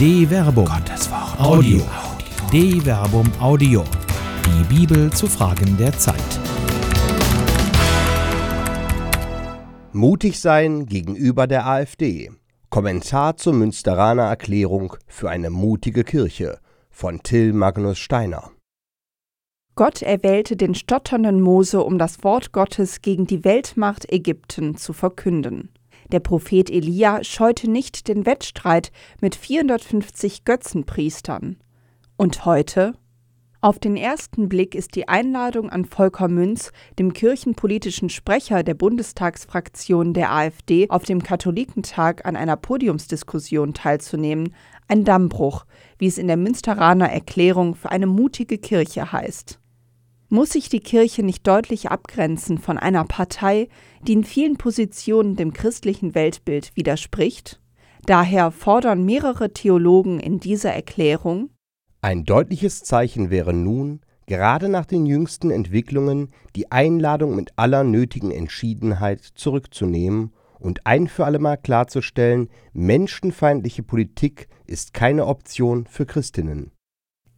De Verbum. Gottes Wort. Audio. De Verbum Audio. Die Bibel zu Fragen der Zeit. Mutig sein gegenüber der AfD. Kommentar zur Münsteraner Erklärung für eine mutige Kirche von Till Magnus Steiner. Gott erwählte den stotternden Mose, um das Wort Gottes gegen die Weltmacht Ägypten zu verkünden. Der Prophet Elia scheute nicht den Wettstreit mit 450 Götzenpriestern. Und heute? Auf den ersten Blick ist die Einladung an Volker Münz, dem kirchenpolitischen Sprecher der Bundestagsfraktion der AfD, auf dem Katholikentag an einer Podiumsdiskussion teilzunehmen, ein Dammbruch, wie es in der Münsteraner Erklärung für eine mutige Kirche heißt. Muss sich die Kirche nicht deutlich abgrenzen von einer Partei, die in vielen Positionen dem christlichen Weltbild widerspricht? Daher fordern mehrere Theologen in dieser Erklärung Ein deutliches Zeichen wäre nun, gerade nach den jüngsten Entwicklungen, die Einladung mit aller nötigen Entschiedenheit zurückzunehmen und ein für allemal klarzustellen, menschenfeindliche Politik ist keine Option für Christinnen.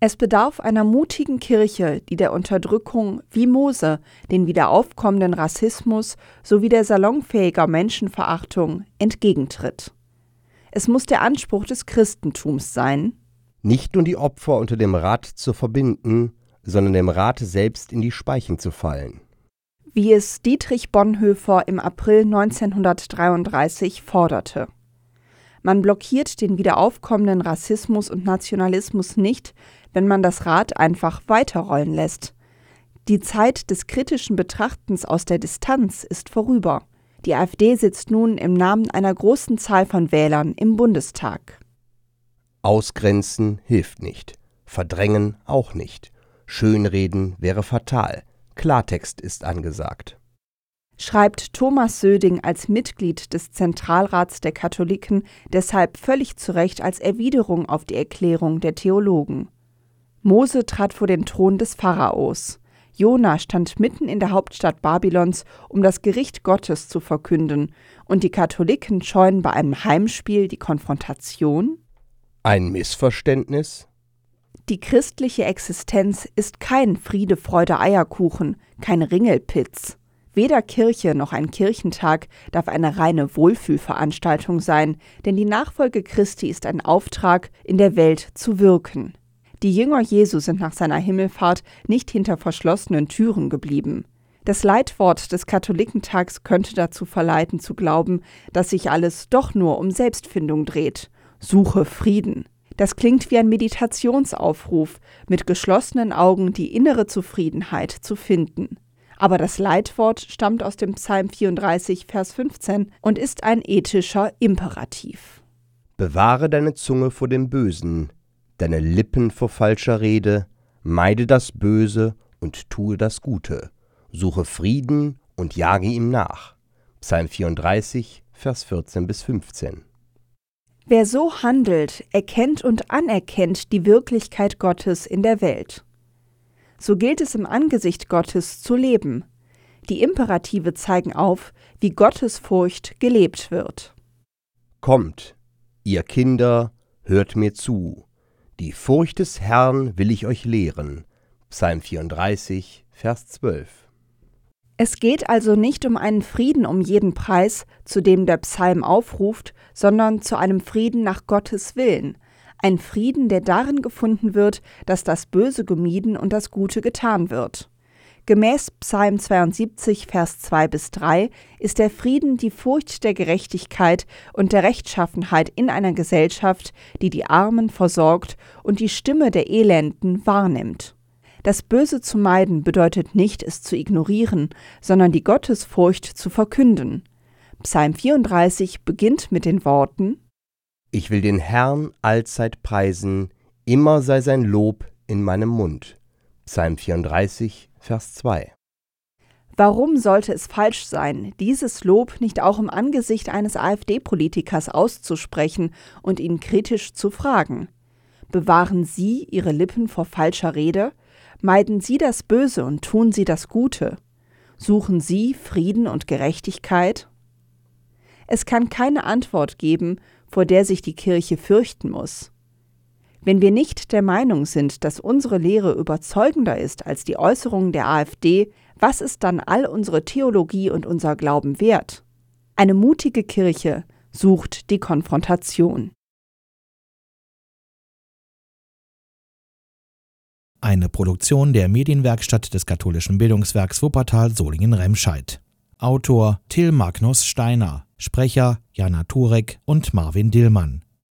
Es bedarf einer mutigen Kirche, die der Unterdrückung wie Mose, den wiederaufkommenden Rassismus sowie der salonfähiger Menschenverachtung entgegentritt. Es muss der Anspruch des Christentums sein, nicht nur die Opfer unter dem Rat zu verbinden, sondern dem Rat selbst in die Speichen zu fallen. Wie es Dietrich Bonhoeffer im April 1933 forderte. Man blockiert den wiederaufkommenden Rassismus und Nationalismus nicht, wenn man das Rad einfach weiterrollen lässt. Die Zeit des kritischen Betrachtens aus der Distanz ist vorüber. Die AfD sitzt nun im Namen einer großen Zahl von Wählern im Bundestag. Ausgrenzen hilft nicht, verdrängen auch nicht. Schönreden wäre fatal. Klartext ist angesagt schreibt Thomas Söding als Mitglied des Zentralrats der Katholiken deshalb völlig zu Recht als Erwiderung auf die Erklärung der Theologen. Mose trat vor den Thron des Pharaos. Jona stand mitten in der Hauptstadt Babylons, um das Gericht Gottes zu verkünden, und die Katholiken scheuen bei einem Heimspiel die Konfrontation? Ein Missverständnis? Die christliche Existenz ist kein Friede, Freude, Eierkuchen, kein Ringelpitz. Weder Kirche noch ein Kirchentag darf eine reine Wohlfühlveranstaltung sein, denn die Nachfolge Christi ist ein Auftrag, in der Welt zu wirken. Die Jünger Jesu sind nach seiner Himmelfahrt nicht hinter verschlossenen Türen geblieben. Das Leitwort des Katholikentags könnte dazu verleiten zu glauben, dass sich alles doch nur um Selbstfindung dreht. Suche Frieden. Das klingt wie ein Meditationsaufruf, mit geschlossenen Augen die innere Zufriedenheit zu finden. Aber das Leitwort stammt aus dem Psalm 34, Vers 15 und ist ein ethischer Imperativ. Bewahre deine Zunge vor dem Bösen, deine Lippen vor falscher Rede, meide das Böse und tue das Gute, suche Frieden und jage ihm nach. Psalm 34, Vers 14 bis 15. Wer so handelt, erkennt und anerkennt die Wirklichkeit Gottes in der Welt so gilt es im Angesicht Gottes zu leben. Die Imperative zeigen auf, wie Gottesfurcht gelebt wird. Kommt, ihr Kinder, hört mir zu. Die Furcht des Herrn will ich euch lehren. Psalm 34, Vers 12. Es geht also nicht um einen Frieden um jeden Preis, zu dem der Psalm aufruft, sondern zu einem Frieden nach Gottes Willen, ein Frieden, der darin gefunden wird, dass das Böse gemieden und das Gute getan wird. Gemäß Psalm 72, Vers 2 bis 3 ist der Frieden die Furcht der Gerechtigkeit und der Rechtschaffenheit in einer Gesellschaft, die die Armen versorgt und die Stimme der Elenden wahrnimmt. Das Böse zu meiden bedeutet nicht, es zu ignorieren, sondern die Gottesfurcht zu verkünden. Psalm 34 beginnt mit den Worten ich will den Herrn allzeit preisen, immer sei sein Lob in meinem Mund. Psalm 34, Vers 2. Warum sollte es falsch sein, dieses Lob nicht auch im Angesicht eines AfD-Politikers auszusprechen und ihn kritisch zu fragen? Bewahren Sie Ihre Lippen vor falscher Rede? Meiden Sie das Böse und tun Sie das Gute? Suchen Sie Frieden und Gerechtigkeit? Es kann keine Antwort geben, vor der sich die Kirche fürchten muss. Wenn wir nicht der Meinung sind, dass unsere Lehre überzeugender ist als die Äußerungen der AfD, was ist dann all unsere Theologie und unser Glauben wert? Eine mutige Kirche sucht die Konfrontation. Eine Produktion der Medienwerkstatt des katholischen Bildungswerks Wuppertal Solingen-Remscheid. Autor Till Magnus Steiner, Sprecher Jana Turek und Marvin Dillmann.